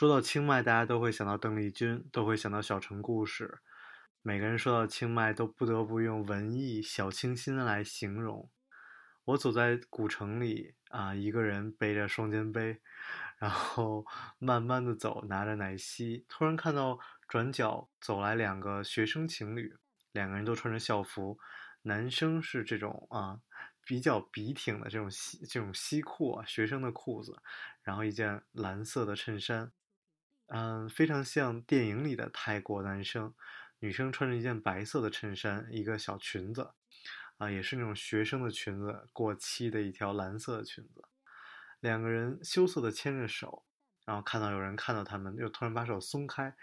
说到清迈，大家都会想到邓丽君，都会想到小城故事。每个人说到清迈，都不得不用文艺、小清新来形容。我走在古城里啊，一个人背着双肩背，然后 慢慢的走，拿着奶昔，突然看到转角走来两个学生情侣，两个人都穿着校服，男生是这种啊比较笔挺的这种西这种西裤啊，学生的裤子，然后一件蓝色的衬衫。嗯，非常像电影里的泰国男生，女生穿着一件白色的衬衫，一个小裙子，啊，也是那种学生的裙子，过膝的一条蓝色的裙子。两个人羞涩的牵着手，然后看到有人看到他们，又突然把手松开，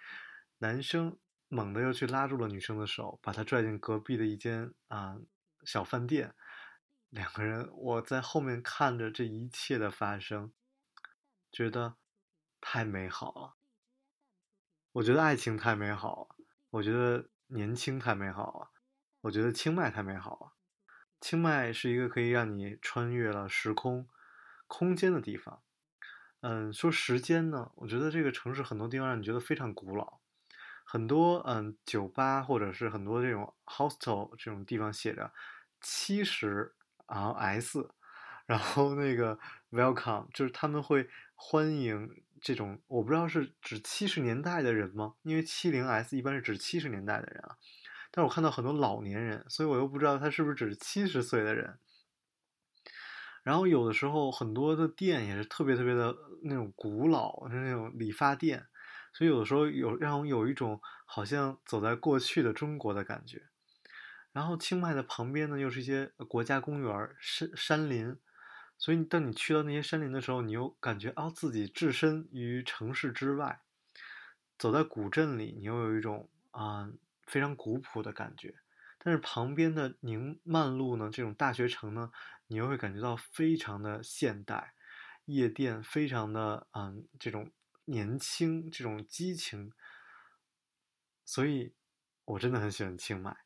男生猛地又去拉住了女生的手，把她拽进隔壁的一间啊小饭店。两个人，我在后面看着这一切的发生，觉得太美好了。我觉得爱情太美好了，我觉得年轻太美好了，我觉得清迈太美好了。清迈是一个可以让你穿越了时空、空间的地方。嗯，说时间呢，我觉得这个城市很多地方让你觉得非常古老，很多嗯酒吧或者是很多这种 hostel 这种地方写着七十，然后 S，然后那个 welcome 就是他们会欢迎。这种我不知道是指七十年代的人吗？因为七零 S 一般是指七十年代的人啊，但是我看到很多老年人，所以我又不知道他是不是指七十岁的人。然后有的时候很多的店也是特别特别的那种古老，是那种理发店，所以有的时候有让我有一种好像走在过去的中国的感觉。然后清迈的旁边呢，又是一些国家公园、山山林。所以，当你去到那些山林的时候，你又感觉啊，自己置身于城市之外，走在古镇里，你又有一种啊非常古朴的感觉。但是旁边的宁曼路呢，这种大学城呢，你又会感觉到非常的现代，夜店非常的嗯这种年轻，这种激情。所以，我真的很喜欢清迈。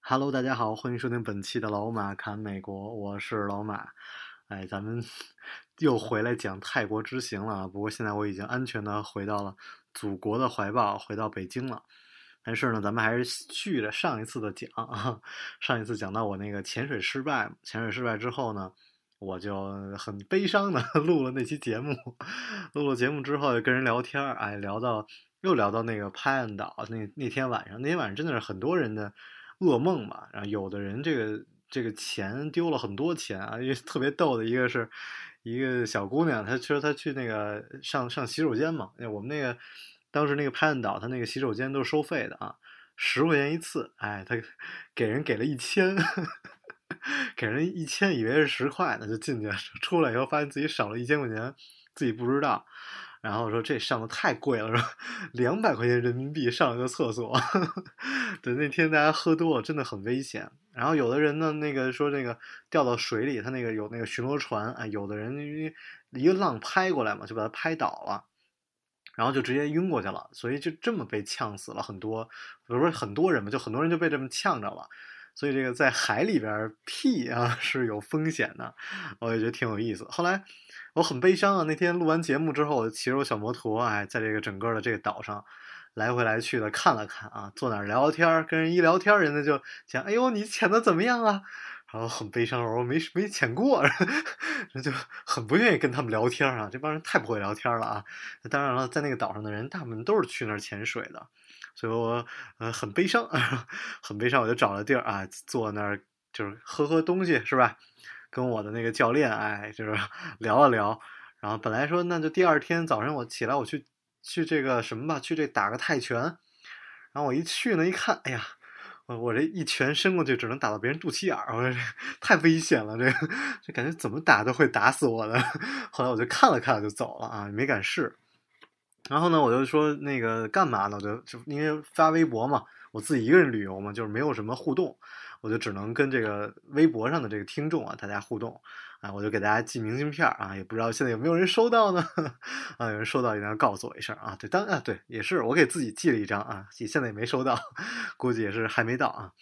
Hello，大家好，欢迎收听本期的老马侃美国，我是老马。哎，咱们 又回来讲泰国之行了。不过现在我已经安全的回到了祖国的怀抱，回到北京了。但是呢，咱们还是续着上一次的讲啊。上一次讲到我那个潜水失败，潜水失败之后呢，我就很悲伤的 录了那期节目。录了节目之后，就跟人聊天哎，聊到又聊到那个拍案岛。那那天晚上，那天晚上真的是很多人的噩梦吧。然后有的人这个。这个钱丢了很多钱啊！因为特别逗的一个是，一个小姑娘，她其实她去那个上上洗手间嘛。我们那个当时那个拍案岛，她那个洗手间都是收费的啊，十块钱一次。哎，她给人给了一千，给人一千，以为是十块呢，就进去出来以后发现自己少了一千块钱，自己不知道。然后说这上的太贵了，说 两百块钱人民币上了个厕所。对，那天大家喝多了，真的很危险。然后有的人呢，那个说那个掉到水里，他那个有那个巡逻船啊，有的人因为一个浪拍过来嘛，就把他拍倒了，然后就直接晕过去了，所以就这么被呛死了很多，不是说很多人嘛，就很多人就被这么呛着了。所以这个在海里边屁啊 是有风险的，我也觉得挺有意思。后来我很悲伤啊，那天录完节目之后，我骑着我小摩托，哎，在这个整个的这个岛上来回来去的看了看啊，坐那儿聊天，跟人一聊天，人家就讲，哎呦，你潜的怎么样啊？然后很悲伤，我说没没潜过，人就很不愿意跟他们聊天啊，这帮人太不会聊天了啊。当然了，在那个岛上的人大部分都是去那儿潜水的。所以我呃很悲伤，很悲伤，我就找了地儿啊，坐那儿就是喝喝东西，是吧？跟我的那个教练哎，就是 聊了聊。然后本来说那就第二天早上我起来我去去这个什么吧，去这打个泰拳。然后我一去呢，一看，哎呀，我我这一拳伸过去只能打到别人肚脐眼儿，我这太危险了，这个这感觉怎么打都会打死我的。后来我就看了看就走了啊，没敢试。然后呢，我就说那个干嘛呢？我就就因为发微博嘛，我自己一个人旅游嘛，就是没有什么互动，我就只能跟这个微博上的这个听众啊大家互动啊，我就给大家寄明信片啊，也不知道现在有没有人收到呢？啊，有人收到一定要告诉我一声啊。对，当啊对，也是我给自己寄了一张啊，也现在也没收到，估计也是还没到啊。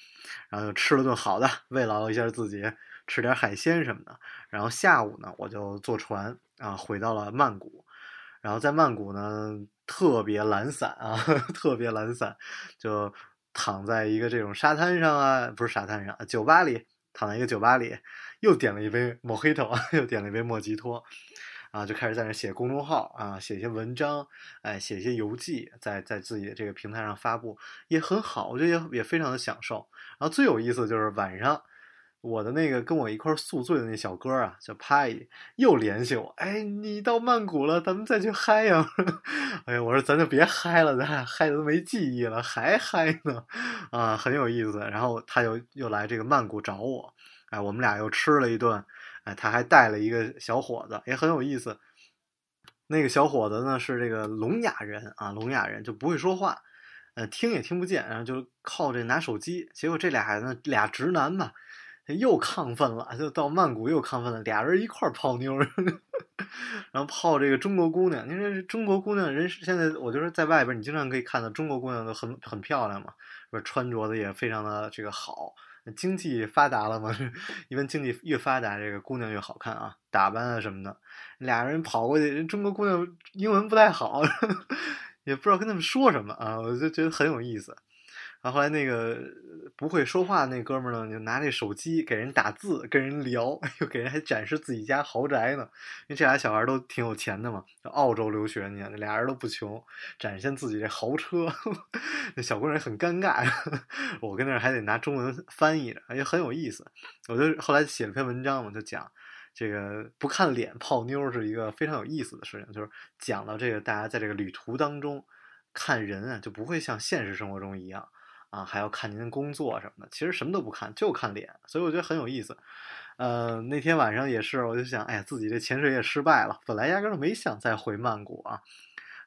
然后就吃了顿好的，慰劳一下自己，吃点海鲜什么的。然后下午呢，我就坐船啊回到了曼谷。然后在曼谷呢，特别懒散啊，特别懒散，就躺在一个这种沙滩上啊，不是沙滩上，酒吧里，躺在一个酒吧里，又点了一杯莫黑头，又点了一杯莫吉托，啊，就开始在那写公众号啊，写一些文章，哎，写一些游记，在在自己的这个平台上发布，也很好，我觉得也也非常的享受。然后最有意思就是晚上。我的那个跟我一块宿醉的那小哥啊，叫派，又联系我，哎，你到曼谷了，咱们再去嗨呀！哎呀，我说咱就别嗨了，咱俩嗨的都没记忆了，还嗨呢，啊，很有意思。然后他又又来这个曼谷找我，哎，我们俩又吃了一顿，哎，他还带了一个小伙子，也很有意思。那个小伙子呢是这个聋哑人啊，聋哑人就不会说话，呃，听也听不见，然后就靠这拿手机。结果这俩呢，俩直男嘛。又亢奋了，就到曼谷又亢奋了，俩人一块泡妞，然后泡这个中国姑娘。您说中国姑娘人现在，我就是在外边，你经常可以看到中国姑娘都很很漂亮嘛，不是穿着的也非常的这个好，经济发达了嘛，一般经济越发达，这个姑娘越好看啊，打扮啊什么的。俩人跑过去，人中国姑娘英文不太好，也不知道跟他们说什么啊，我就觉得很有意思。然后后来那个不会说话那哥们儿呢，就拿那手机给人打字，跟人聊，又给人还展示自己家豪宅呢。因为这俩小孩都挺有钱的嘛，澳洲留学，你看俩人都不穷，展现自己这豪车。那小姑娘很尴尬，我跟那儿还得拿中文翻译着，也很有意思。我就后来写了篇文章嘛，就讲这个不看脸泡妞是一个非常有意思的事情，就是讲到这个大家在这个旅途当中看人啊，就不会像现实生活中一样。啊，还要看您工作什么的，其实什么都不看，就看脸，所以我觉得很有意思。呃，那天晚上也是，我就想，哎呀，自己这潜水也失败了，本来压根儿没想再回曼谷啊。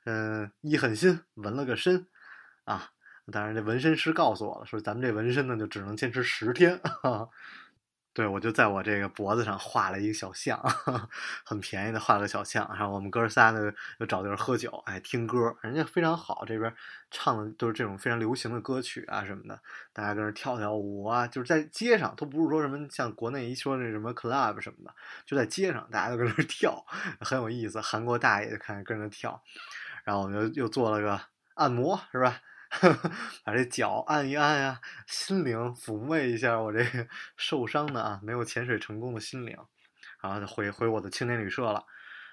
嗯，一狠心纹了个身，啊，当然这纹身师告诉我了，说咱们这纹身呢就只能坚持十天。对，我就在我这个脖子上画了一个小像，很便宜的画了个小像。然后我们哥仨呢又找地儿喝酒，哎，听歌，人家非常好，这边唱的都是这种非常流行的歌曲啊什么的，大家跟那跳跳舞啊，就是在街上，都不是说什么像国内一说那什么 club 什么的，就在街上，大家都跟那跳，很有意思。韩国大爷就看跟着跳，然后我们又又做了个按摩，是吧？把这脚按一按呀，心灵抚慰一下我这 受伤的啊，没有潜水成功的心灵，然后就回回我的青年旅社了。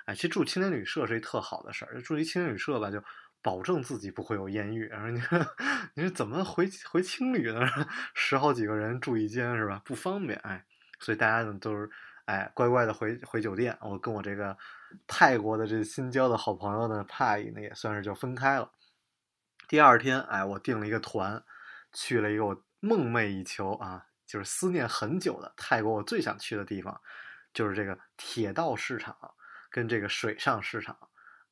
哎，其实住青年旅社是一特好的事儿，住一青年旅社吧，就保证自己不会有艳遇。然后你 你是怎么回回青旅呢？十好几个人住一间是吧？不方便哎，所以大家呢都是哎乖乖的回回酒店。我跟我这个泰国的这新交的好朋友呢，派呢也算是就分开了。第二天，哎，我订了一个团，去了一个我梦寐以求啊，就是思念很久的泰国，我最想去的地方，就是这个铁道市场跟这个水上市场。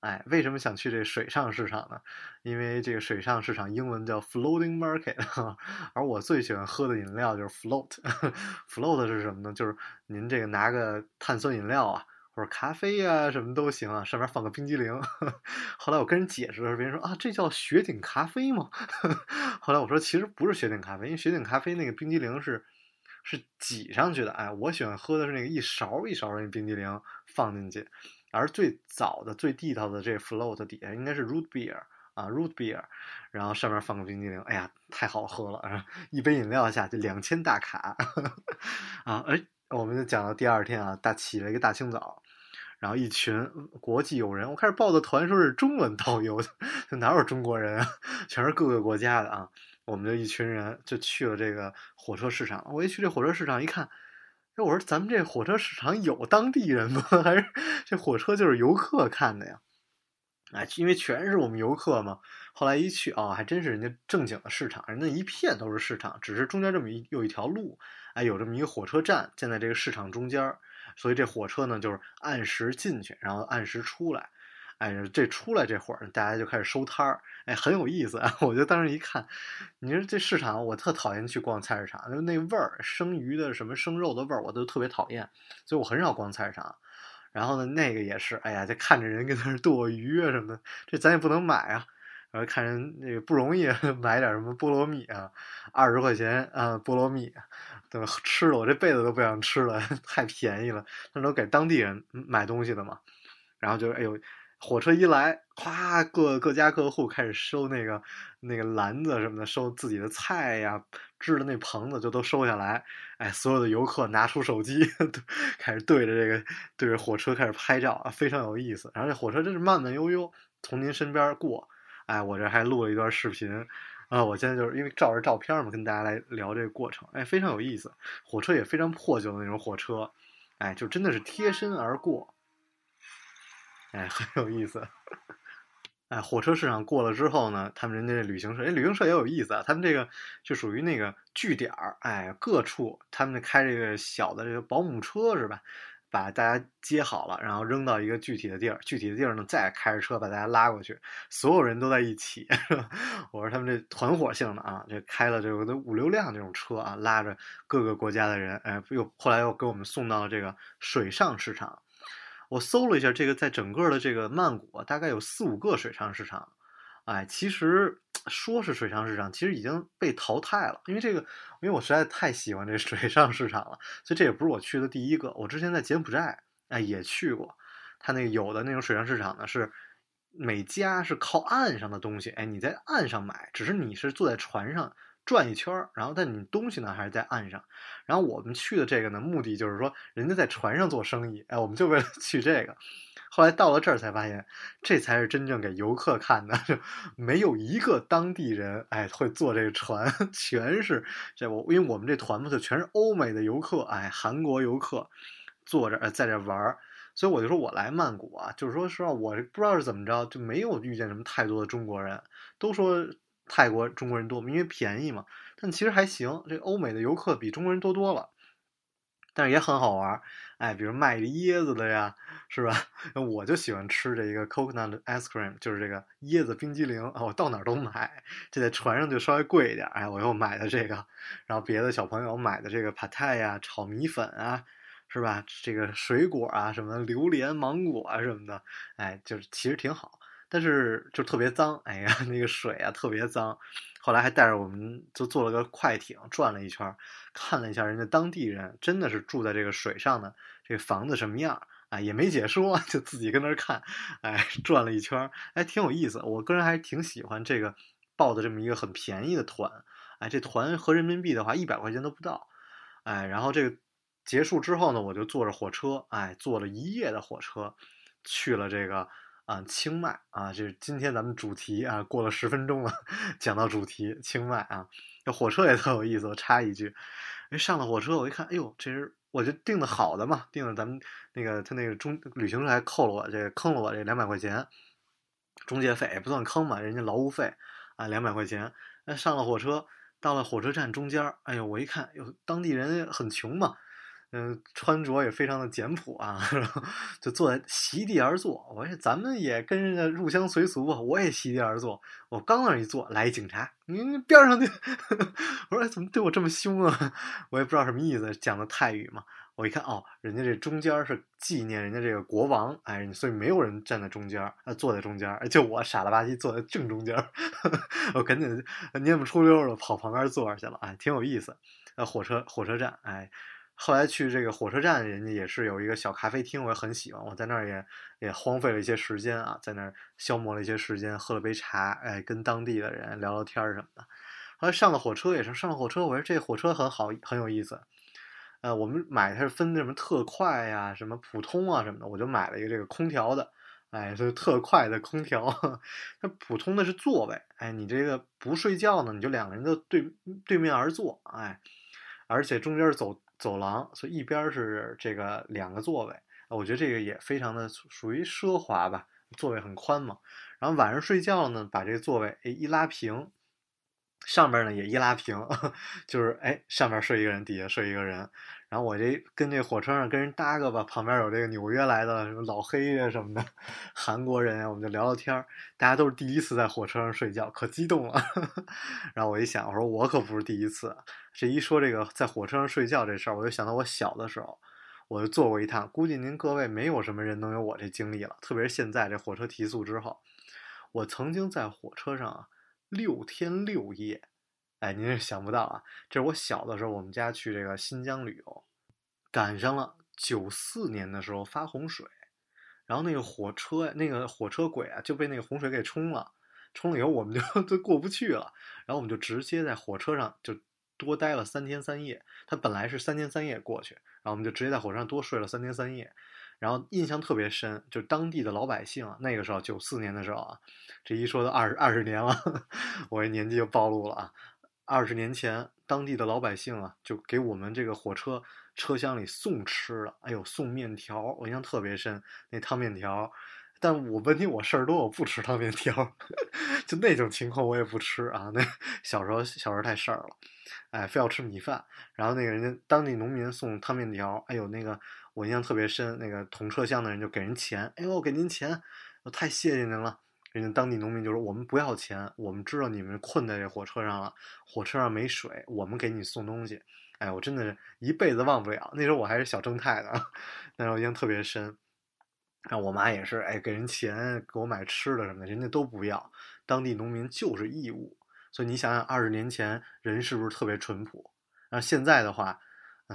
哎，为什么想去这水上市场呢？因为这个水上市场英文叫 floating market，而我最喜欢喝的饮料就是 float。float 是什么呢？就是您这个拿个碳酸饮料啊。或者咖啡呀，什么都行啊，上面放个冰激凌。后来我跟人解释的时候，别人说啊，这叫雪顶咖啡吗？后来我说其实不是雪顶咖啡，因为雪顶咖啡那个冰激凌是是挤上去的。哎，我喜欢喝的是那个一勺一勺的那冰激凌放进去。而最早的、最地道的这 float 底下应该是 root beer 啊，root beer，然后上面放个冰激凌，哎呀，太好喝了！一杯饮料下去两千大卡 啊！哎，我们就讲到第二天啊，大起了一个大清早。然后一群国际友人，我开始报的团说是中文导游，哪有中国人啊？全是各个国家的啊！我们就一群人就去了这个火车市场。我一去这火车市场一看，哎，我说咱们这火车市场有当地人吗？还是这火车就是游客看的呀？哎，因为全是我们游客嘛。后来一去哦，还真是人家正经的市场，人家一片都是市场，只是中间这么一有一条路，哎，有这么一个火车站建在这个市场中间，所以这火车呢就是按时进去，然后按时出来。哎，这出来这会儿，大家就开始收摊儿，哎，很有意思啊！我就当时一看，你说这市场，我特讨厌去逛菜市场，就那味儿，生鱼的什么生肉的味儿，我都特别讨厌，所以我很少逛菜市场。然后呢，那个也是，哎呀，就看着人跟那儿剁鱼啊什么的，这咱也不能买啊。然后看人那个不容易 买点什么菠萝蜜啊，二十块钱啊，菠萝蜜，对吧 吃了我这辈子都不想吃了，太便宜了。那都给当地人买东西的嘛。然后就哎呦。火车一来，咵，各各家各户开始收那个那个篮子什么的，收自己的菜呀，支的那棚子就都收下来。哎，所有的游客拿出手机，开始对着这个对着火车开始拍照，非常有意思。然后这火车真是慢慢悠悠从您身边过。哎，我这还录了一段视频啊，我现在就是因为照着照片嘛，跟大家来聊这个过程。哎，非常有意思。火车也非常破旧的那种火车，哎，就真的是贴身而过。哎，很有意思。哎，火车市场过了之后呢，他们人家这旅行社，哎，旅行社也有意思啊。他们这个就属于那个据点儿，哎，各处他们开这个小的这个保姆车是吧？把大家接好了，然后扔到一个具体的地儿，具体的地儿呢，再开着车把大家拉过去，所有人都在一起。我说他们这团伙性的啊，这开了这个五六辆这种车啊，拉着各个国家的人，哎，又后来又给我们送到了这个水上市场。我搜了一下，这个在整个的这个曼谷大概有四五个水上市场，哎，其实说是水上市场，其实已经被淘汰了，因为这个，因为我实在太喜欢这水上市场了，所以这也不是我去的第一个。我之前在柬埔寨哎也去过，它那个有的那种水上市场呢是每家是靠岸上的东西，哎，你在岸上买，只是你是坐在船上。转一圈儿，然后但你东西呢还是在岸上。然后我们去的这个呢，目的就是说人家在船上做生意，哎，我们就为了去这个。后来到了这儿才发现，这才是真正给游客看的，没有一个当地人哎会坐这个船，全是这我因为我们这团嘛就全是欧美的游客，哎，韩国游客坐着在这玩儿，所以我就说我来曼谷啊，就是说实话，我不知道是怎么着，就没有遇见什么太多的中国人，都说。泰国中国人多，因为便宜嘛。但其实还行，这欧美的游客比中国人多多了。但是也很好玩，哎，比如卖椰子的呀，是吧？我就喜欢吃这一个 coconut ice cream，就是这个椰子冰激凌啊，我到哪儿都买。这在船上就稍微贵一点，哎，我又买的这个。然后别的小朋友买的这个 p a t a y 啊，炒米粉啊，是吧？这个水果啊，什么榴莲、芒果啊什么的，哎，就是其实挺好。但是就特别脏，哎呀，那个水啊特别脏。后来还带着我们就坐了个快艇转了一圈，看了一下人家当地人真的是住在这个水上的这个房子什么样啊，也没解说，就自己跟那儿看，哎，转了一圈，哎，挺有意思。我个人还挺喜欢这个报的这么一个很便宜的团，哎，这团合人民币的话一百块钱都不到，哎，然后这个结束之后呢，我就坐着火车，哎，坐了一夜的火车去了这个。啊，清迈啊，这是今天咱们主题啊，过了十分钟了，讲到主题清迈啊，这火车也特有意思。我插一句，哎，上了火车，我一看，哎呦，这是我就订的好的嘛，订的咱们那个他那个中旅行社还扣了我这坑了我这两百块钱中介费，也不算坑嘛，人家劳务费啊，两百块钱。那，上了火车，到了火车站中间，哎呦，我一看，哟，当地人很穷嘛。嗯，穿着也非常的简朴啊，就坐在席地而坐。我说咱们也跟人家入乡随俗吧，我也席地而坐。我刚那一坐，来一警察，您边上去。我说怎么对我这么凶啊？我也不知道什么意思，讲的泰语嘛。我一看哦，人家这中间是纪念人家这个国王，哎，所以没有人站在中间，呃，坐在中间，就我傻了吧唧坐在正中间。我赶紧蔫不出溜的跑旁边坐着去了，哎，挺有意思。呃，火车火车站，哎。后来去这个火车站，人家也是有一个小咖啡厅，我也很喜欢。我在那儿也也荒废了一些时间啊，在那儿消磨了一些时间，喝了杯茶，哎，跟当地的人聊聊天儿什么的。后来上了火车也是上了火车，我说这火车很好，很有意思。呃，我们买它是分什么特快呀、什么普通啊什么的，我就买了一个这个空调的，哎，是特快的空调。那普通的是座位，哎，你这个不睡觉呢，你就两个人就对对面而坐，哎，而且中间走。走廊，所以一边是这个两个座位，我觉得这个也非常的属于奢华吧，座位很宽嘛。然后晚上睡觉呢，把这个座位哎一拉平，上边呢也一拉平，就是哎上边睡一个人，底下睡一个人。然后我这跟这火车上跟人搭个吧，旁边有这个纽约来的什么老黑呀什么的，韩国人啊，我们就聊聊天儿。大家都是第一次在火车上睡觉，可激动了。然后我一想，我说我可不是第一次。这一说这个在火车上睡觉这事儿，我就想到我小的时候，我就坐过一趟。估计您各位没有什么人能有我这经历了，特别是现在这火车提速之后，我曾经在火车上六天六夜。哎，您是想不到啊！这是我小的时候，我们家去这个新疆旅游，赶上了九四年的时候发洪水，然后那个火车那个火车轨啊就被那个洪水给冲了，冲了以后我们就都过不去了，然后我们就直接在火车上就多待了三天三夜。它本来是三天三夜过去，然后我们就直接在火车上多睡了三天三夜，然后印象特别深，就是当地的老百姓啊，那个时候九四年的时候啊，这一说都二十二十年了，我这年纪就暴露了啊。二十年前，当地的老百姓啊，就给我们这个火车车厢里送吃的，哎呦，送面条，我印象特别深，那汤面条。但我问题我事儿多，我不吃汤面条，就那种情况我也不吃啊。那小时候小时候太事儿了，哎，非要吃米饭。然后那个人家当地农民送汤面条，哎呦，那个我印象特别深，那个同车厢的人就给人钱，哎呦，给您钱，我太谢谢您了。人家当地农民就说：“我们不要钱，我们知道你们困在这火车上了，火车上没水，我们给你送东西。”哎，我真的是一辈子忘不了。那时候我还是小正太呢，那时候印象特别深。然后我妈也是，哎，给人钱给我买吃的什么的，人家都不要。当地农民就是义务，所以你想想，二十年前人是不是特别淳朴？然后现在的话，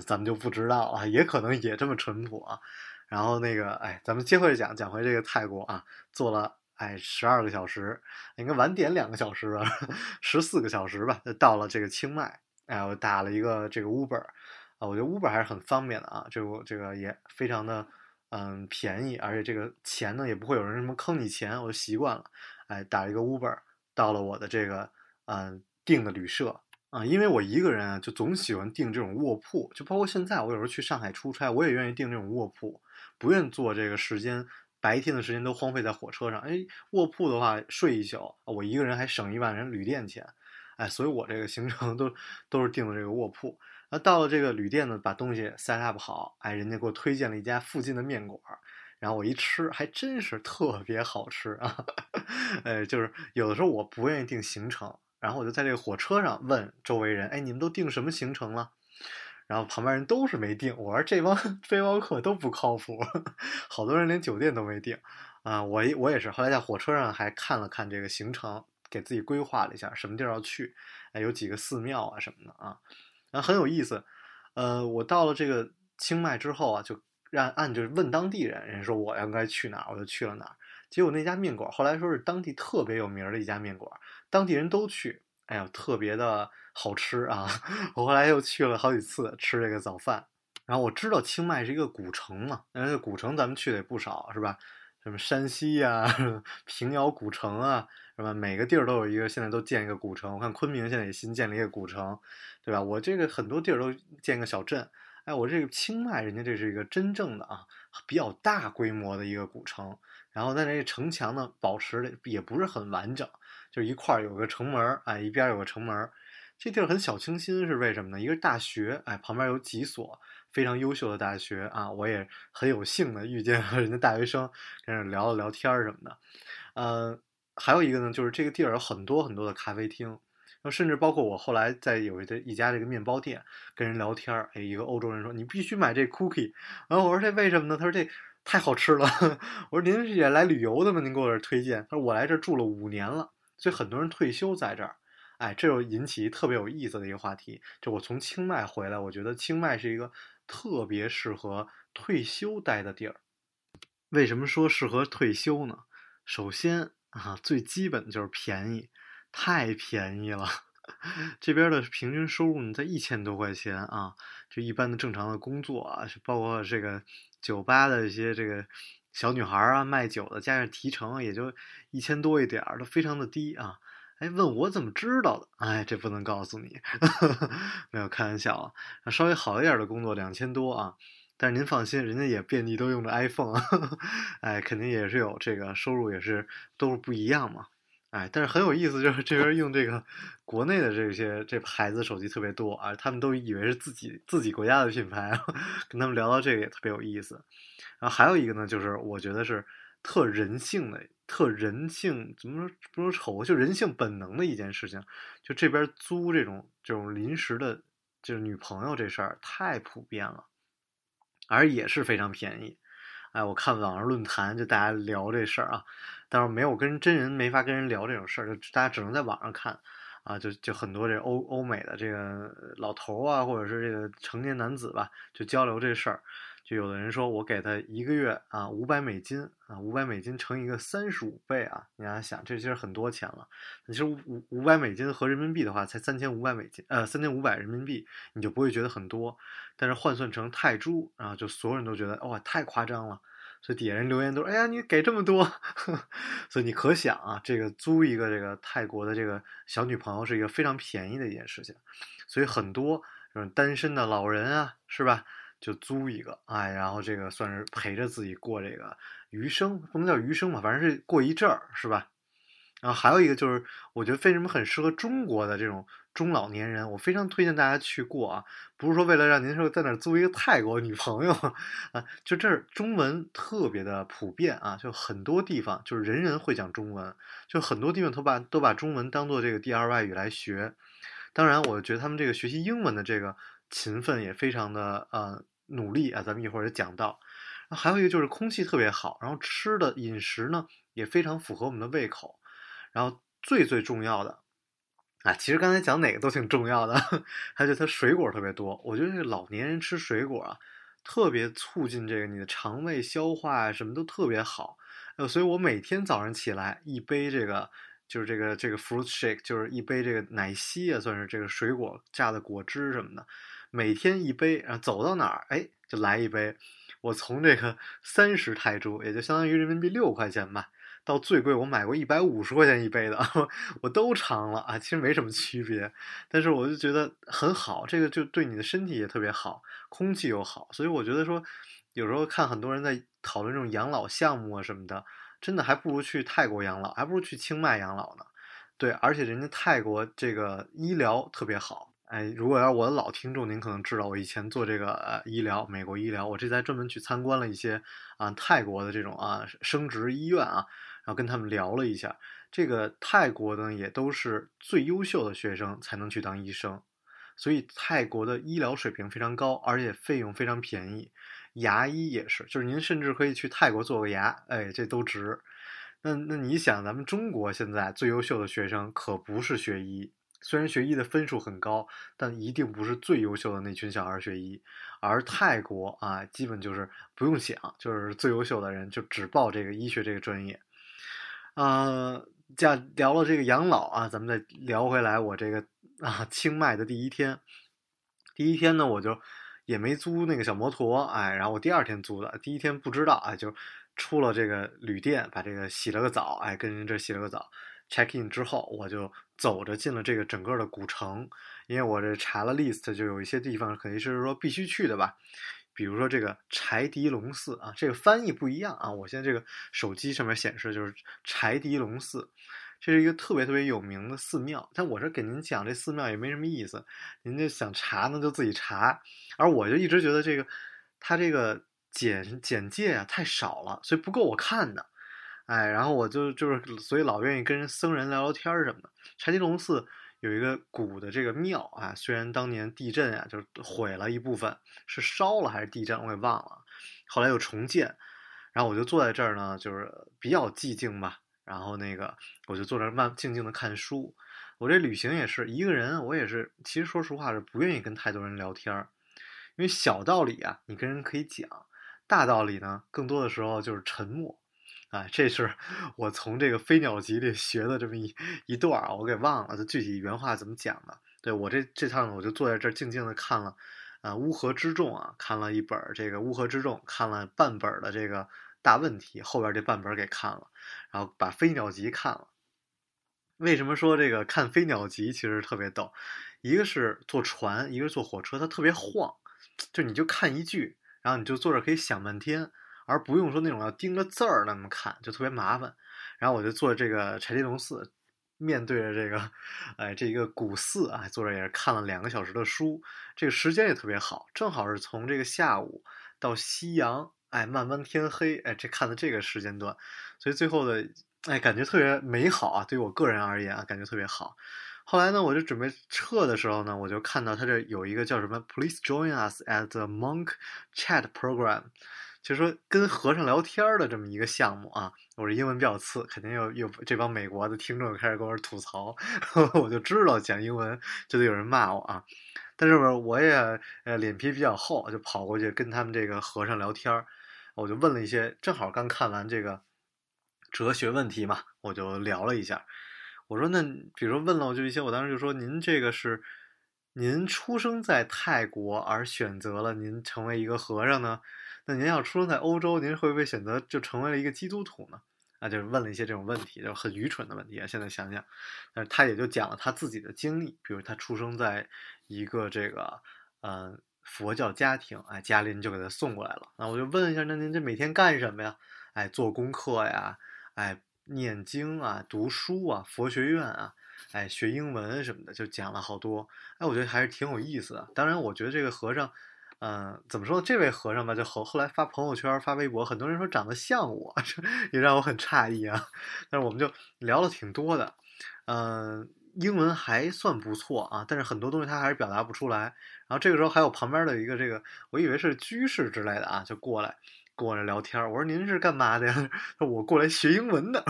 咱们就不知道了，也可能也这么淳朴啊。然后那个，哎，咱们接回讲，讲回这个泰国啊，坐了。哎，十二个小时，应该晚点两个小时吧，十四个小时吧，就到了这个清迈。哎，我打了一个这个 Uber，啊，我觉得 Uber 还是很方便的啊，这个这个也非常的嗯便宜，而且这个钱呢也不会有人什么坑你钱，我就习惯了。哎，打一个 Uber 到了我的这个嗯订的旅社啊，因为我一个人啊，就总喜欢订这种卧铺，就包括现在我有时候去上海出差，我也愿意订这种卧铺，不愿坐这个时间。白天的时间都荒废在火车上，哎，卧铺的话睡一宿，我一个人还省一万人旅店钱，哎，所以我这个行程都都是订的这个卧铺。那到了这个旅店呢，把东西 set up 好，哎，人家给我推荐了一家附近的面馆，然后我一吃，还真是特别好吃啊，哎，就是有的时候我不愿意定行程，然后我就在这个火车上问周围人，哎，你们都定什么行程了？然后旁边人都是没订，我说这帮背包客都不靠谱，好多人连酒店都没订，啊，我我也是，后来在火车上还看了看这个行程，给自己规划了一下什么地儿要去，哎，有几个寺庙啊什么的啊，然后很有意思，呃，我到了这个清迈之后啊，就让按就是问当地人，人说我应该去哪儿，我就去了哪儿，结果那家面馆后来说是当地特别有名的一家面馆，当地人都去。哎呀，特别的好吃啊！我后来又去了好几次吃这个早饭。然后我知道清迈是一个古城嘛，那古城咱们去的也不少，是吧？什么山西呀、平遥古城啊，是吧？每个地儿都有一个，现在都建一个古城。我看昆明现在也新建了一个古城，对吧？我这个很多地儿都建个小镇。哎，我这个清迈，人家这是一个真正的啊，比较大规模的一个古城。然后在这城墙呢，保持的也不是很完整。就一块儿有个城门儿，哎，一边有个城门儿，这地儿很小清新，是为什么呢？一个大学，哎，旁边有几所非常优秀的大学啊，我也很有幸的遇见了人家大学生，跟人聊了聊天儿什么的。呃，还有一个呢，就是这个地儿有很多很多的咖啡厅，甚至包括我后来在有一的一家这个面包店跟人聊天儿，哎，一个欧洲人说你必须买这 cookie，然后我说这为什么呢？他说这太好吃了。我说您是也来旅游的吗？您给我这推荐？他说我来这住了五年了。所以很多人退休在这儿，哎，这又引起特别有意思的一个话题。就我从清迈回来，我觉得清迈是一个特别适合退休待的地儿。为什么说适合退休呢？首先啊，最基本就是便宜，太便宜了。这边的平均收入呢在一千多块钱啊，就一般的正常的工作啊，包括这个酒吧的一些这个。小女孩啊，卖酒的，加上提成也就一千多一点儿，都非常的低啊。哎，问我怎么知道的？哎，这不能告诉你，没有开玩笑啊。稍微好一点的工作两千多啊，但是您放心，人家也遍地都用着 iPhone，哎，肯定也是有这个收入，也是都是不一样嘛。哎，但是很有意思，就是这边用这个国内的这些这牌子手机特别多啊，他们都以为是自己自己国家的品牌，跟他们聊到这个也特别有意思。然后还有一个呢，就是我觉得是特人性的、特人性怎么说不说丑，就人性本能的一件事情。就这边租这种这种临时的，就是女朋友这事儿太普遍了，而也是非常便宜。哎，我看网上论坛就大家聊这事儿啊。但是没有跟真人没法跟人聊这种事儿，就大家只能在网上看，啊，就就很多这欧欧美的这个老头啊，或者是这个成年男子吧，就交流这事儿，就有的人说我给他一个月啊五百美金啊五百美金乘一个三十五倍啊，你想想这其实很多钱了，其实五五百美金合人民币的话才三千五百美金，呃三千五百人民币，你就不会觉得很多，但是换算成泰铢啊，就所有人都觉得哇太夸张了。所以底下人留言都说：“哎呀，你给这么多！” 所以你可想啊，这个租一个这个泰国的这个小女朋友是一个非常便宜的一件事情。所以很多这种单身的老人啊，是吧？就租一个，哎，然后这个算是陪着自己过这个余生，不能叫余生吧，反正是过一阵儿，是吧？然后还有一个就是，我觉得为什么很适合中国的这种。中老年人，我非常推荐大家去过啊！不是说为了让您说在那儿租一个泰国女朋友啊，就这儿中文特别的普遍啊，就很多地方就是人人会讲中文，就很多地方都把都把中文当做这个第二外语来学。当然，我觉得他们这个学习英文的这个勤奋也非常的呃努力啊，咱们一会儿也讲到。还有一个就是空气特别好，然后吃的饮食呢也非常符合我们的胃口，然后最最重要的。啊，其实刚才讲哪个都挺重要的，还有它水果特别多。我觉得这个老年人吃水果啊，特别促进这个你的肠胃消化啊，什么都特别好。呃，所以我每天早上起来一杯这个，就是这个这个 fruit shake，就是一杯这个奶昔啊，算是这个水果榨的果汁什么的，每天一杯，然后走到哪儿，哎，就来一杯。我从这个三十泰铢，也就相当于人民币六块钱吧。到最贵，我买过一百五十块钱一杯的，我都尝了啊，其实没什么区别，但是我就觉得很好，这个就对你的身体也特别好，空气又好，所以我觉得说，有时候看很多人在讨论这种养老项目啊什么的，真的还不如去泰国养老，还不如去清迈养老呢。对，而且人家泰国这个医疗特别好，哎，如果要我的老听众，您可能知道我以前做这个呃医疗，美国医疗，我这才专门去参观了一些啊泰国的这种啊生殖医院啊。然后跟他们聊了一下，这个泰国呢也都是最优秀的学生才能去当医生，所以泰国的医疗水平非常高，而且费用非常便宜。牙医也是，就是您甚至可以去泰国做个牙，哎，这都值。那那你想，咱们中国现在最优秀的学生可不是学医，虽然学医的分数很高，但一定不是最优秀的那群小孩学医。而泰国啊，基本就是不用想，就是最优秀的人就只报这个医学这个专业。啊，讲聊了这个养老啊，咱们再聊回来，我这个啊清迈的第一天，第一天呢，我就也没租那个小摩托，哎，然后我第二天租的，第一天不知道，哎，就出了这个旅店，把这个洗了个澡，哎，跟人这洗了个澡，check in 之后，我就走着进了这个整个的古城，因为我这查了 list，就有一些地方肯定是说必须去的吧。比如说这个柴迪龙寺啊，这个翻译不一样啊。我现在这个手机上面显示就是柴迪龙寺，这是一个特别特别有名的寺庙。但我这给您讲这寺庙也没什么意思，您就想查呢就自己查。而我就一直觉得这个它这个简简介啊太少了，所以不够我看的。哎，然后我就就是所以老愿意跟人僧人聊聊天什么的。柴迪龙寺。有一个古的这个庙啊，虽然当年地震啊，就是毁了一部分，是烧了还是地震，我给忘了。后来又重建，然后我就坐在这儿呢，就是比较寂静吧。然后那个我就坐这儿慢静静的看书。我这旅行也是一个人，我也是，其实说实话是不愿意跟太多人聊天，因为小道理啊，你跟人可以讲；大道理呢，更多的时候就是沉默。啊，这是我从这个飞鸟集里学的这么一一段儿，我给忘了，它具体原话怎么讲的？对我这这趟呢，我就坐在这儿静静的看了，啊，乌合之众啊，看了一本这个乌合之众，看了半本的这个大问题，后边这半本给看了，然后把飞鸟集看了。为什么说这个看飞鸟集其实特别逗？一个是坐船，一个是坐火车，它特别晃，就你就看一句。然后你就坐这可以想半天，而不用说那种要盯着字儿那么看，就特别麻烦。然后我就坐这个柴迪龙寺，面对着这个，哎，这一个古寺啊，坐着也是看了两个小时的书，这个时间也特别好，正好是从这个下午到夕阳，哎，慢慢天黑，哎，这看的这个时间段，所以最后的，哎，感觉特别美好啊，对于我个人而言啊，感觉特别好。后来呢，我就准备撤的时候呢，我就看到他这有一个叫什么 “Please join us at the monk chat program”，就说跟和尚聊天的这么一个项目啊。我这英文比较次，肯定又又这帮美国的听众开始跟我吐槽，我就知道讲英文就得有人骂我啊。但是我也呃脸皮比较厚，就跑过去跟他们这个和尚聊天我就问了一些，正好刚看完这个哲学问题嘛，我就聊了一下。我说那，比如说问了我就一些，我当时就说您这个是您出生在泰国而选择了您成为一个和尚呢？那您要出生在欧洲，您会不会选择就成为了一个基督徒呢？啊，就是问了一些这种问题，就很愚蠢的问题啊。现在想想，但是他也就讲了他自己的经历，比如他出生在一个这个嗯佛教家庭，哎，家里人就给他送过来了。那我就问一下，那您这每天干什么呀？哎，做功课呀，哎。念经啊，读书啊，佛学院啊，哎，学英文什么的，就讲了好多。哎，我觉得还是挺有意思的。当然，我觉得这个和尚，嗯，怎么说呢？这位和尚吧，就后后来发朋友圈、发微博，很多人说长得像我，这 也让我很诧异啊。但是我们就聊了挺多的，嗯，英文还算不错啊，但是很多东西他还是表达不出来。然后这个时候还有旁边的一个这个，我以为是居士之类的啊，就过来。跟我这聊天我说您是干嘛的呀？说我过来学英文的，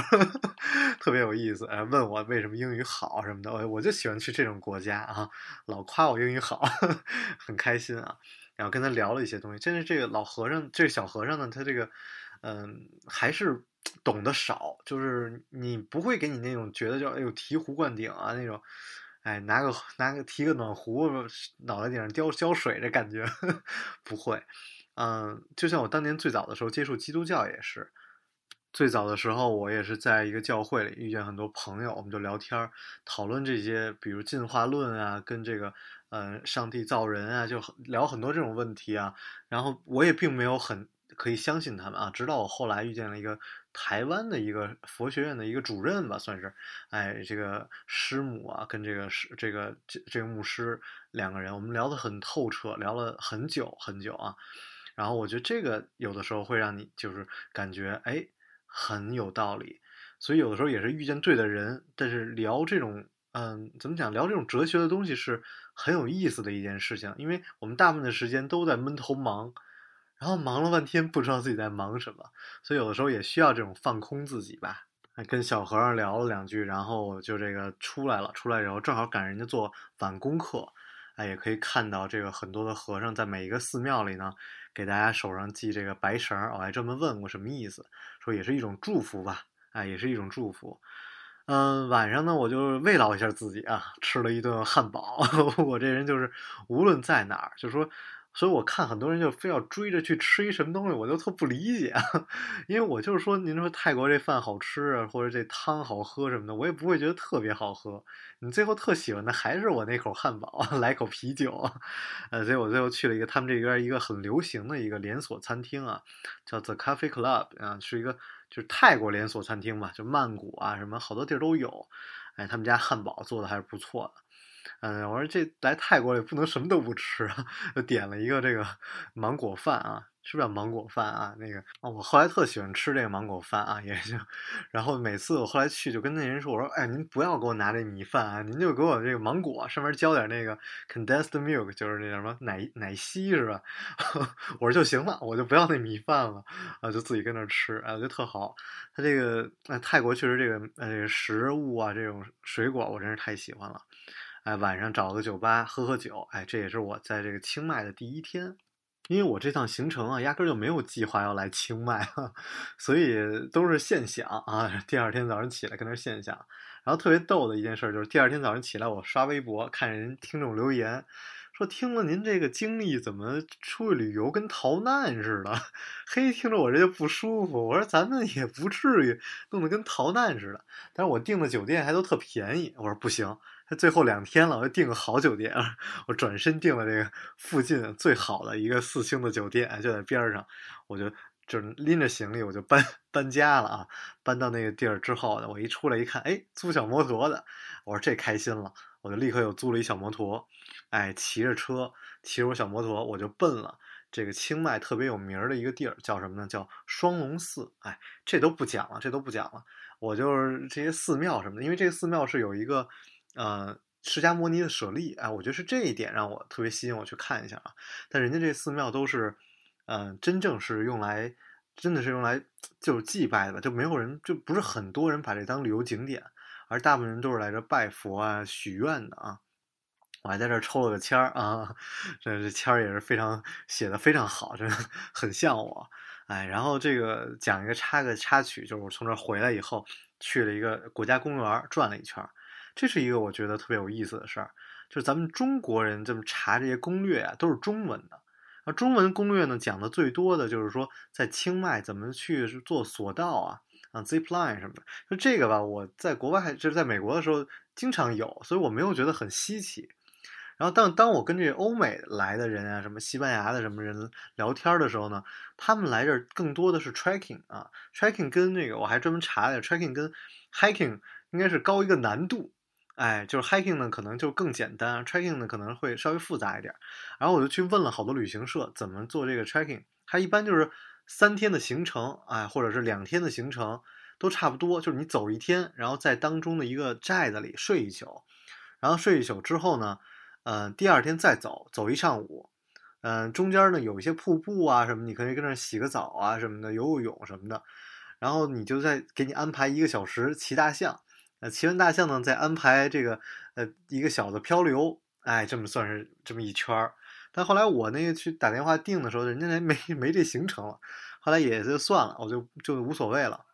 特别有意思。哎，问我为什么英语好什么的，我我就喜欢去这种国家啊，老夸我英语好，很开心啊。然后跟他聊了一些东西，真是这个老和尚，这个小和尚呢，他这个嗯，还是懂得少，就是你不会给你那种觉得叫哎呦醍醐灌顶啊那种，哎拿个拿个提个暖壶脑袋顶上浇浇水这感觉，不会。嗯，就像我当年最早的时候接触基督教也是，最早的时候我也是在一个教会里遇见很多朋友，我们就聊天讨论这些，比如进化论啊，跟这个呃上帝造人啊，就聊很多这种问题啊。然后我也并没有很可以相信他们啊，直到我后来遇见了一个台湾的一个佛学院的一个主任吧，算是，哎，这个师母啊，跟这个师这个这这个牧师两个人，我们聊得很透彻，聊了很久很久啊。然后我觉得这个有的时候会让你就是感觉哎很有道理，所以有的时候也是遇见对的人，但是聊这种嗯怎么讲聊这种哲学的东西是很有意思的一件事情，因为我们大部分的时间都在闷头忙，然后忙了半天不知道自己在忙什么，所以有的时候也需要这种放空自己吧。跟小和尚聊了两句，然后就这个出来了，出来以后正好赶人家做晚功课，哎也可以看到这个很多的和尚在每一个寺庙里呢。给大家手上系这个白绳儿，我还专门问过什么意思，说也是一种祝福吧，哎，也是一种祝福。嗯，晚上呢，我就慰劳一下自己啊，吃了一顿汉堡。我这人就是无论在哪儿，就说。所以我看很多人就非要追着去吃一什么东西，我就特不理解，因为我就是说，您说泰国这饭好吃啊，或者这汤好喝什么的，我也不会觉得特别好喝。你最后特喜欢的还是我那口汉堡，来口啤酒，呃，所以我最后去了一个他们这边一个很流行的一个连锁餐厅啊，叫 The Coffee Club 啊，是一个就是泰国连锁餐厅嘛，就曼谷啊什么好多地儿都有，哎，他们家汉堡做的还是不错的。嗯，我说这来泰国也不能什么都不吃啊，就点了一个这个芒果饭啊，是不是叫芒果饭啊？那个哦，我后来特喜欢吃这个芒果饭啊，也就，然后每次我后来去就跟那人说，我说哎，您不要给我拿这米饭啊，您就给我这个芒果，上面浇点那个 condensed milk，就是那什么奶奶昔是吧？我说就行了，我就不要那米饭了啊，就自己跟那吃，哎，我觉得特好。他这个，泰国确实这个呃食物啊，这种水果我真是太喜欢了。哎，晚上找个酒吧喝喝酒，哎，这也是我在这个清迈的第一天，因为我这趟行程啊，压根就没有计划要来清迈，所以都是现想啊。第二天早上起来跟那现想，然后特别逗的一件事就是，第二天早上起来我刷微博看人听众留言，说听了您这个经历，怎么出去旅游跟逃难似的？嘿，听着我这就不舒服。我说咱们也不至于弄得跟逃难似的。但是我订的酒店还都特便宜。我说不行，他最后两天了，我就订个好酒店。我转身订了这个附近最好的一个四星的酒店，就在边上。我就就拎着行李，我就搬搬家了啊。搬到那个地儿之后呢，我一出来一看，哎，租小摩托的。我说这开心了，我就立刻又租了一小摩托。哎，骑着车，骑着我小摩托，我就奔了这个清迈特别有名的一个地儿，叫什么呢？叫双龙寺。哎，这都不讲了，这都不讲了。我就是这些寺庙什么的，因为这个寺庙是有一个，呃，释迦摩尼的舍利。哎，我觉得是这一点让我特别吸引我去看一下啊。但人家这寺庙都是，嗯，真正是用来，真的是用来就是祭拜的，就没有人，就不是很多人把这当旅游景点，而大部分人都是来这拜佛啊、许愿的啊。我还在这抽了个签儿啊，这这签儿也是非常写的非常好，真的很像我。哎，然后这个讲一个插个插曲，就是我从这回来以后，去了一个国家公园转了一圈，这是一个我觉得特别有意思的事儿。就是咱们中国人这么查这些攻略啊，都是中文的。啊，中文攻略呢讲的最多的就是说在清迈怎么去做索道啊，啊 zipline 什么的。就这个吧，我在国外就是在美国的时候经常有，所以我没有觉得很稀奇。然后当当我跟这欧美来的人啊，什么西班牙的什么人聊天的时候呢，他们来这儿更多的是 tracking 啊，tracking 跟那个我还专门查了，tracking 跟 hiking 应该是高一个难度，哎，就是 hiking 呢可能就更简单，trekking 呢可能会稍微复杂一点。然后我就去问了好多旅行社怎么做这个 trekking，它一般就是三天的行程，哎，或者是两天的行程都差不多，就是你走一天，然后在当中的一个寨子里睡一宿，然后睡一宿之后呢。嗯，第二天再走，走一上午，嗯，中间呢有一些瀑布啊什么，你可以跟那洗个澡啊什么的，游游泳什么的，然后你就再给你安排一个小时骑大象，呃，奇闻大象呢再安排这个呃一个小的漂流，哎，这么算是这么一圈儿。但后来我那个去打电话订的时候，人家还没没这行程了，后来也就算了，我就就无所谓了。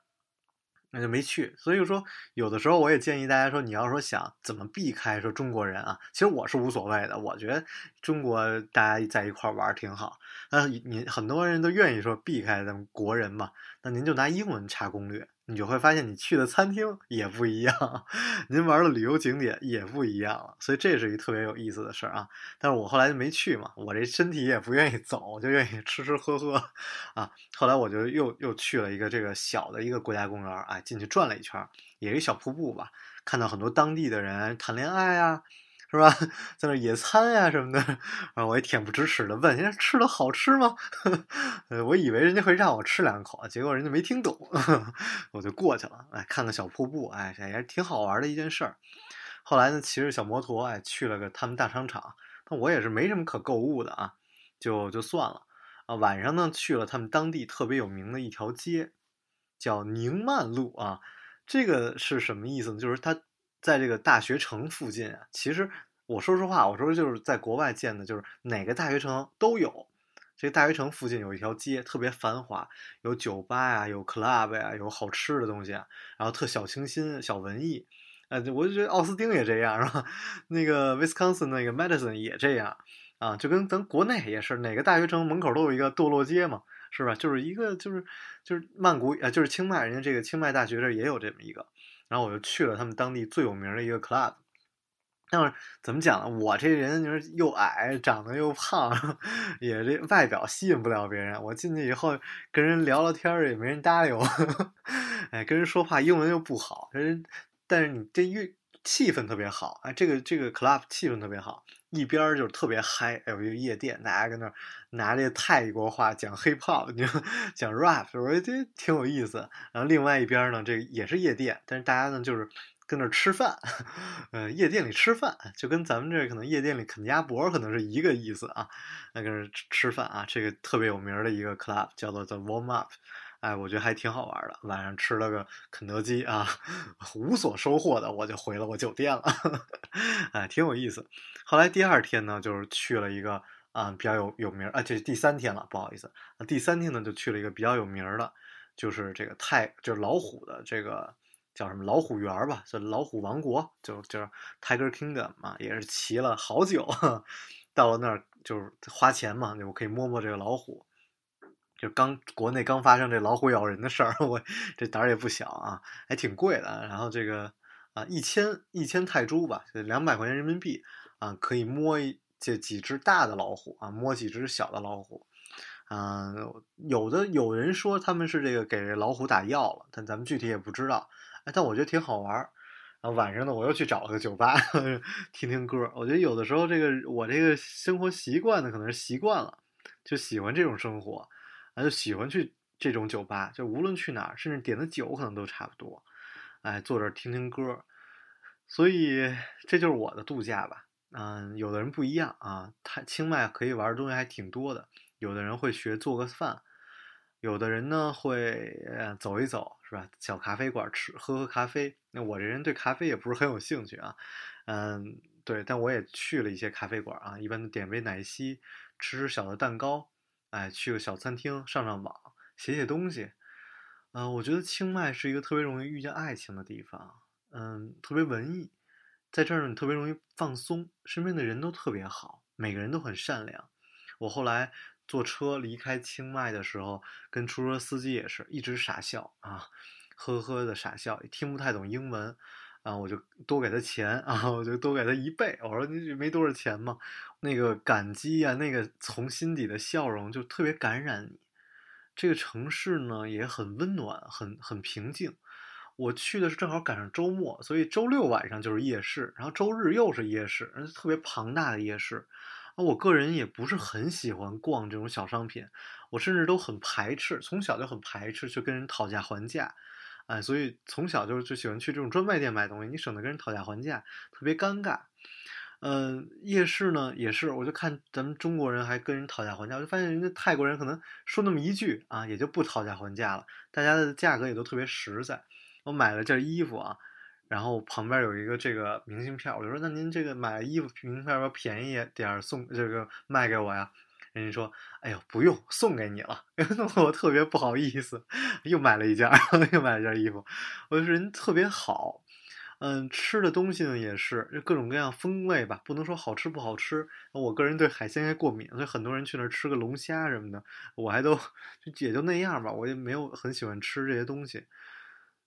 那就没去，所以说有的时候我也建议大家说，你要说想怎么避开说中国人啊，其实我是无所谓的，我觉得中国大家在一块玩挺好。那你很多人都愿意说避开咱们国人嘛，那您就拿英文查攻略。你就会发现，你去的餐厅也不一样，您玩的旅游景点也不一样了，所以这是一特别有意思的事儿啊。但是我后来就没去嘛，我这身体也不愿意走，就愿意吃吃喝喝啊。后来我就又又去了一个这个小的一个国家公园儿，哎，进去转了一圈，也是一小瀑布吧，看到很多当地的人谈恋爱啊。是吧，在那野餐呀什么的，啊，我也恬不知耻的问人家吃的好吃吗？呃，我以为人家会让我吃两口，结果人家没听懂，我就过去了。哎，看个小瀑布，哎，也挺好玩的一件事儿。后来呢，骑着小摩托，哎，去了个他们大商场。那我也是没什么可购物的啊，就就算了。啊，晚上呢，去了他们当地特别有名的一条街，叫宁曼路啊。这个是什么意思呢？就是它。在这个大学城附近啊，其实我说实话，我说就是在国外见的，就是哪个大学城都有。这个大学城附近有一条街特别繁华，有酒吧呀，有 club 呀，有好吃的东西，然后特小清新、小文艺。呃，我就觉得奥斯汀也这样，是吧？那个 Wisconsin 那个 Madison 也这样啊，就跟咱国内也是，哪个大学城门口都有一个堕落街嘛，是吧？就是一个就是就是曼谷啊，就是清迈，人家这个清迈大学这也有这么一个。然后我就去了他们当地最有名的一个 club，但是怎么讲呢？我这人就是又矮，长得又胖，也这外表吸引不了别人。我进去以后跟人聊聊天儿也没人搭理我，哎，跟人说话英文又不好，人但是你这乐气氛特别好，啊，这个这个 club 气氛特别好。一边儿就特别嗨，有一个夜店，大家跟那儿拿这泰国话讲 hip hop，就 讲 rap，我觉得挺有意思。然后另外一边呢，这也是夜店，但是大家呢就是跟那儿吃饭，呃，夜店里吃饭，就跟咱们这可能夜店里啃鸭脖可能是一个意思啊。那跟那吃饭啊，这个特别有名的一个 club 叫做 The Warm Up。哎，我觉得还挺好玩的。晚上吃了个肯德基啊，无所收获的，我就回了我酒店了。哎，挺有意思。后来第二天呢，就是去了一个啊比较有有名啊，这是第三天了，不好意思。第三天呢，就去了一个比较有名的，就是这个泰，就是老虎的这个叫什么老虎园吧，就老虎王国，就就是 Tiger Kingdom 嘛，也是骑了好久。到了那儿就是花钱嘛，我可以摸摸这个老虎。就刚国内刚发生这老虎咬人的事儿，我这胆儿也不小啊，还挺贵的。然后这个啊，一千一千泰铢吧，两百块钱人民币啊，可以摸这几只大的老虎啊，摸几只小的老虎。嗯，有的有人说他们是这个给老虎打药了，但咱们具体也不知道。哎，但我觉得挺好玩儿。然后晚上呢，我又去找了个酒吧 听听歌。我觉得有的时候这个我这个生活习惯呢，可能是习惯了，就喜欢这种生活，啊，就喜欢去这种酒吧。就无论去哪儿，甚至点的酒可能都差不多。哎，坐这儿听听歌，所以这就是我的度假吧。嗯，有的人不一样啊，他清迈可以玩的东西还挺多的。有的人会学做个饭，有的人呢会呃走一走，是吧？小咖啡馆吃喝喝咖啡。那我这人对咖啡也不是很有兴趣啊，嗯，对，但我也去了一些咖啡馆啊，一般都点杯奶昔，吃吃小的蛋糕，哎，去个小餐厅上上网，写写东西。嗯，我觉得清迈是一个特别容易遇见爱情的地方，嗯，特别文艺，在这儿呢你特别容易放松，身边的人都特别好，每个人都很善良。我后来。坐车离开清迈的时候，跟出租车司机也是一直傻笑啊，呵呵的傻笑，听不太懂英文，啊，我就多给他钱啊，我就多给他一倍。我说你没多少钱嘛，那个感激呀，那个从心底的笑容就特别感染你。这个城市呢也很温暖，很很平静。我去的是正好赶上周末，所以周六晚上就是夜市，然后周日又是夜市，特别庞大的夜市。啊，我个人也不是很喜欢逛这种小商品，我甚至都很排斥，从小就很排斥去跟人讨价还价，哎，所以从小就就喜欢去这种专卖店买东西，你省得跟人讨价还价，特别尴尬。嗯，夜市呢也是，我就看咱们中国人还跟人讨价还价，我就发现人家泰国人可能说那么一句啊，也就不讨价还价了，大家的价格也都特别实在。我买了件衣服啊。然后旁边有一个这个明信片，我就说那您这个买衣服明信片要便宜点儿送这个卖给我呀？人家说哎呦不用送给你了，弄得我特别不好意思，又买了一件，又买了一件衣服。我说人特别好，嗯，吃的东西呢也是就各种各样风味吧，不能说好吃不好吃。我个人对海鲜还过敏，所以很多人去那儿吃个龙虾什么的，我还都就也就那样吧，我也没有很喜欢吃这些东西，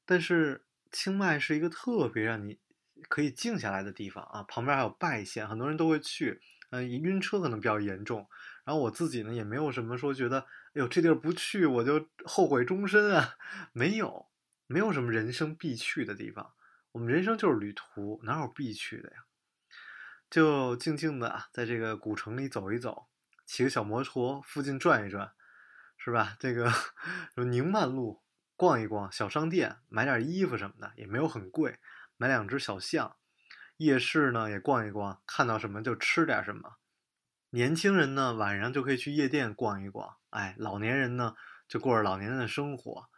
但是。清迈是一个特别让你可以静下来的地方啊，旁边还有拜县，很多人都会去。嗯，晕车可能比较严重。然后我自己呢，也没有什么说觉得，哎呦，这地儿不去我就后悔终身啊。没有，没有什么人生必去的地方。我们人生就是旅途，哪有必去的呀？就静静的在这个古城里走一走，骑个小摩托附近转一转，是吧？这个什么宁曼路。逛一逛小商店，买点衣服什么的也没有很贵，买两只小象。夜市呢也逛一逛，看到什么就吃点什么。年轻人呢晚上就可以去夜店逛一逛，哎，老年人呢就过着老年人的生活。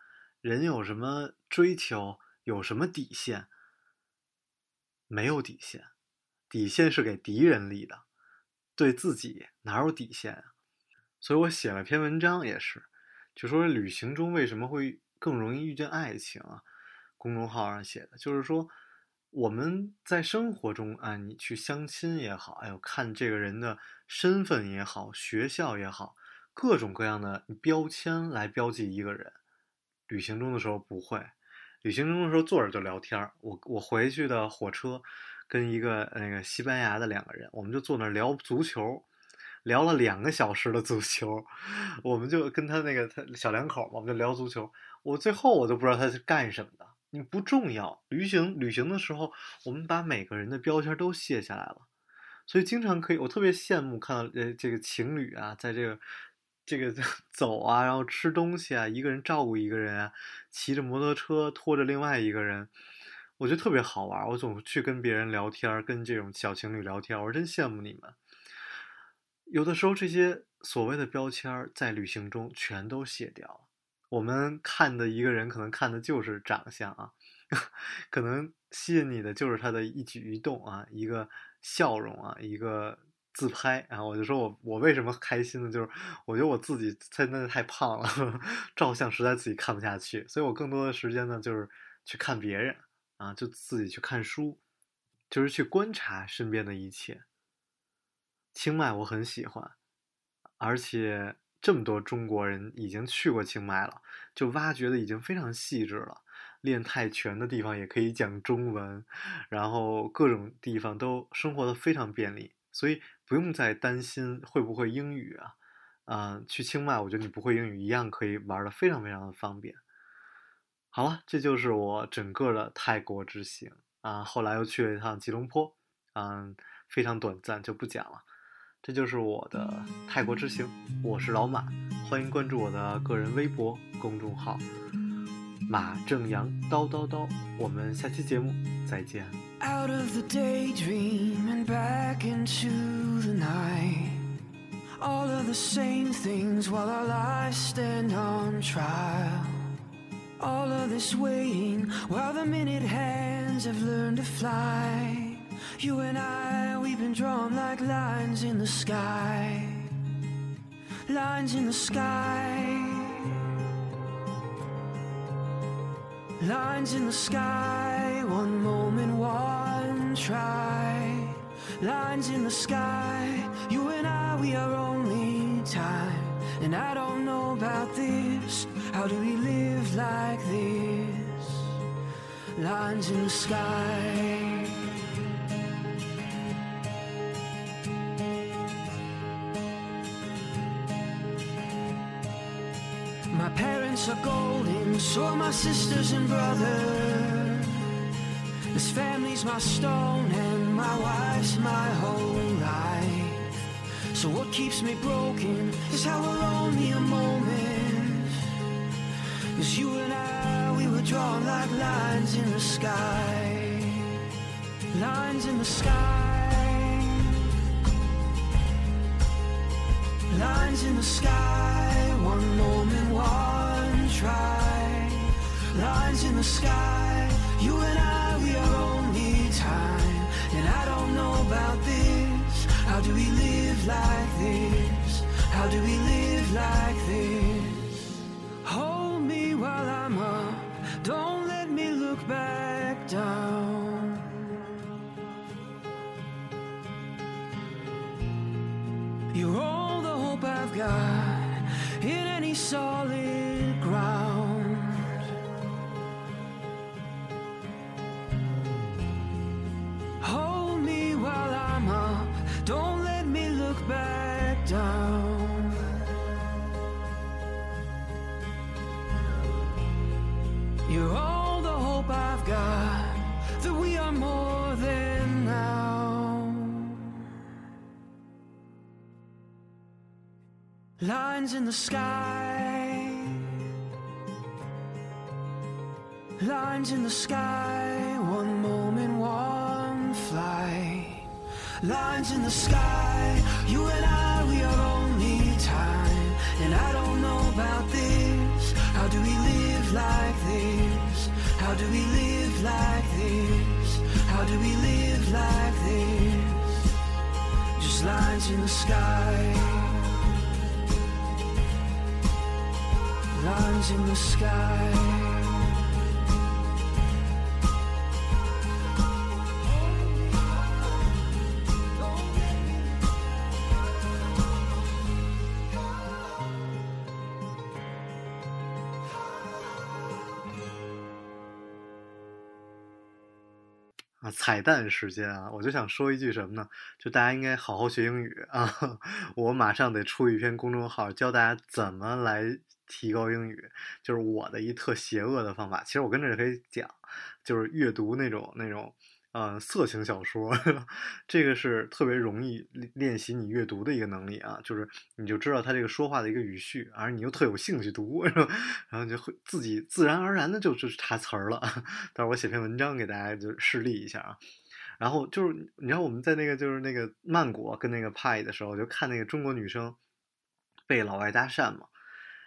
人有什么追求，有什么底线？没有底线，底线是给敌人立的，对自己哪有底线啊？所以我写了篇文章，也是就说旅行中为什么会。更容易遇见爱情啊！公众号上写的，就是说我们在生活中啊，你去相亲也好，哎呦，看这个人的身份也好，学校也好，各种各样的标签来标记一个人。旅行中的时候不会，旅行中的时候坐着就聊天儿。我我回去的火车，跟一个那个西班牙的两个人，我们就坐那聊足球。聊了两个小时的足球，我们就跟他那个他小两口嘛，我们就聊足球。我最后我都不知道他是干什么的，你不重要。旅行旅行的时候，我们把每个人的标签都卸下来了，所以经常可以，我特别羡慕看到呃这个情侣啊，在这个这个 走啊，然后吃东西啊，一个人照顾一个人啊，骑着摩托车拖着另外一个人，我觉得特别好玩。我总去跟别人聊天，跟这种小情侣聊天，我真羡慕你们。有的时候，这些所谓的标签在旅行中全都卸掉了。我们看的一个人，可能看的就是长相啊，可能吸引你的就是他的一举一动啊，一个笑容啊，一个自拍。然后我就说我我为什么开心呢？就是我觉得我自己真的太胖了，照相实在自己看不下去，所以我更多的时间呢，就是去看别人啊，就自己去看书，就是去观察身边的一切。清迈我很喜欢，而且这么多中国人已经去过清迈了，就挖掘的已经非常细致了。练泰拳的地方也可以讲中文，然后各种地方都生活的非常便利，所以不用再担心会不会英语啊。嗯，去清迈，我觉得你不会英语一样可以玩的非常非常的方便。好了，这就是我整个的泰国之行啊。后来又去了一趟吉隆坡，嗯，非常短暂，就不讲了。这就是我的泰国之行，我是老马，欢迎关注我的个人微博公众号马正阳叨叨叨。我们下期节目再见。Out of the daydream and back into the night. All of the same things while our lives stand on trial. All of this waiting while the minute hands have learned to fly. You and I, we've been drawn like lines in the sky. Lines in the sky. Lines in the sky, one moment, one try. Lines in the sky, you and I, we are only time. And I don't know about this. How do we live like this? Lines in the sky. My parents are golden, so are my sisters and brothers. This family's my stone and my wife's my whole life. So what keeps me broken is how we're only a moment. Cause you and I, we were drawn like lines in the sky. Lines in the sky. Lines in the sky, one moment, one try. Lines in the sky, you and I, about this. How do we live like this? How do we live like this? Hold me while I'm up, don't let me look back down. You're all the hope I've got in any solid down. You're all the hope I've got that we are more than now. Lines in the sky. Lines in the sky. One moment, one flight. Lines in the sky. You and I, And I don't know about this. How do we live like this? How do we live like this? How do we live like this? Just lines in the sky. lines in the sky. “彩蛋时间啊！我就想说一句什么呢？就大家应该好好学英语啊！我马上得出一篇公众号，教大家怎么来提高英语，就是我的一特邪恶的方法。其实我跟这可以讲，就是阅读那种那种。嗯，色情小说，这个是特别容易练习你阅读的一个能力啊，就是你就知道他这个说话的一个语序，而你又特有兴趣读，然后就会自己自然而然的就就查词儿了。待会儿我写篇文章给大家就示例一下啊。然后就是你知道我们在那个就是那个曼谷跟那个派的时候，就看那个中国女生被老外搭讪嘛。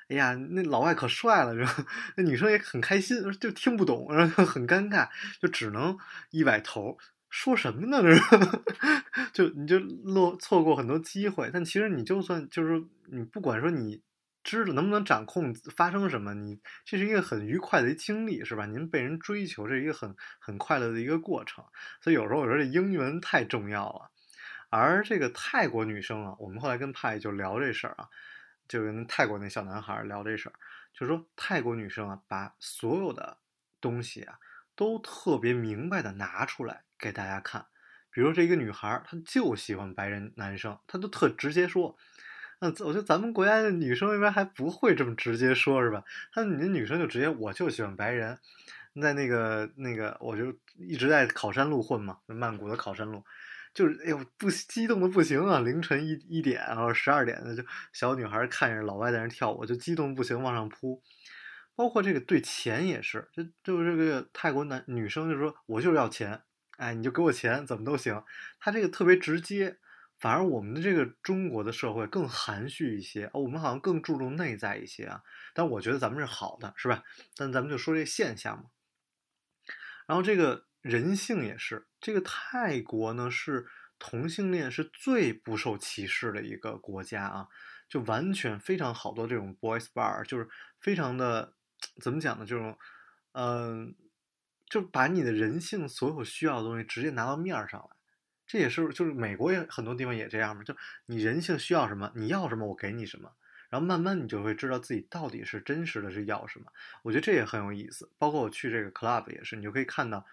哎呀，那老外可帅了，然后 那女生也很开心，就听不懂，然后很尴尬，就只能一歪头说什么呢？就你就落错过很多机会。但其实你就算就是，你不管说你知道能不能掌控发生什么，你这是一个很愉快的一经历，是吧？您被人追求，这是一个很很快乐的一个过程。所以有时候我说这英文太重要了。而这个泰国女生啊，我们后来跟派就聊这事儿啊，就跟泰国那小男孩聊这事儿，就说泰国女生啊，把所有的东西啊，都特别明白的拿出来给大家看。比如这一个女孩，她就喜欢白人男生，她都特直接说。那我觉得咱们国家的女生一般还不会这么直接说，是吧？她你的女生就直接我就喜欢白人，在那个那个我就一直在考山路混嘛，曼谷的考山路，就是哎呦不激动的不行啊！凌晨一一点然后十二点的就小女孩看着老外在那跳舞，就激动不行往上扑。包括这个对钱也是，就就这个泰国男女生就说我就是要钱。哎，你就给我钱，怎么都行。他这个特别直接，反而我们的这个中国的社会更含蓄一些，我们好像更注重内在一些啊。但我觉得咱们是好的，是吧？但咱们就说这现象嘛。然后这个人性也是，这个泰国呢是同性恋是最不受歧视的一个国家啊，就完全非常好多这种 boys bar，就是非常的怎么讲呢？这种，嗯。就把你的人性所有需要的东西直接拿到面上来，这也是就是美国也很多地方也这样嘛。就你人性需要什么，你要什么我给你什么，然后慢慢你就会知道自己到底是真实的是要什么。我觉得这也很有意思。包括我去这个 club 也是，你就可以看到，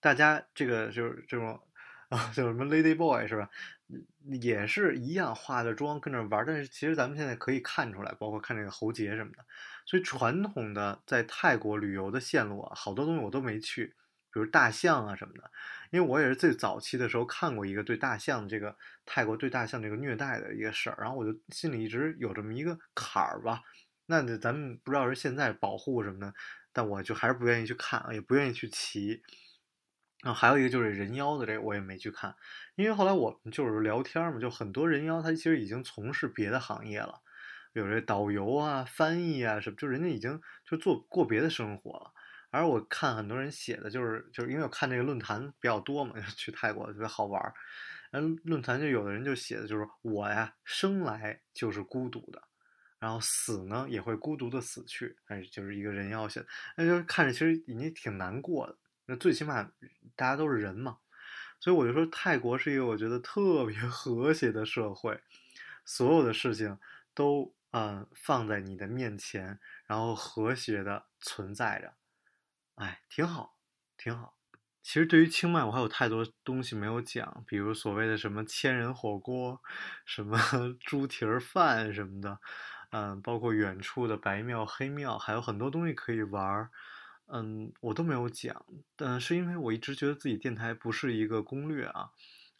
大家这个就是这种 啊，叫什么 lady boy 是吧？也是一样化着妆跟着玩。但是其实咱们现在可以看出来，包括看这个喉结什么的。所以传统的在泰国旅游的线路啊，好多东西我都没去，比如大象啊什么的，因为我也是最早期的时候看过一个对大象这个泰国对大象这个虐待的一个事儿，然后我就心里一直有这么一个坎儿吧。那咱们不知道是现在保护什么的，但我就还是不愿意去看啊，也不愿意去骑。然后还有一个就是人妖的这个我也没去看，因为后来我们就是聊天嘛，就很多人妖他其实已经从事别的行业了。有这导游啊、翻译啊什么，就人家已经就做过别的生活了。而我看很多人写的就是，就是因为我看这个论坛比较多嘛，去泰国特别好玩儿。嗯，论坛就有的人就写的就是我呀，生来就是孤独的，然后死呢也会孤独的死去。哎，就是一个人要写的，那就看着其实已经挺难过的。那最起码大家都是人嘛，所以我就说泰国是一个我觉得特别 和谐的社会，所有的事情都。嗯，放在你的面前，然后和谐的存在着，哎，挺好，挺好。其实对于清迈，我还有太多东西没有讲，比如所谓的什么千人火锅，什么 猪蹄儿饭什么的，嗯，包括远处的白庙、黑庙，还有很多东西可以玩儿，嗯，我都没有讲。但是因为我一直觉得自己电台不是一个攻略啊，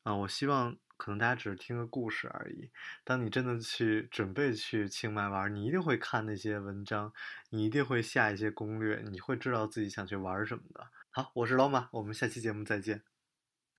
啊，我希望。可能大家只是听个故事而已。当你真的去准备去清迈玩，你一定会看那些文章，你一定会下一些攻略，你会知道自己想去玩什么的。好，我是老马，我们下期节目再见。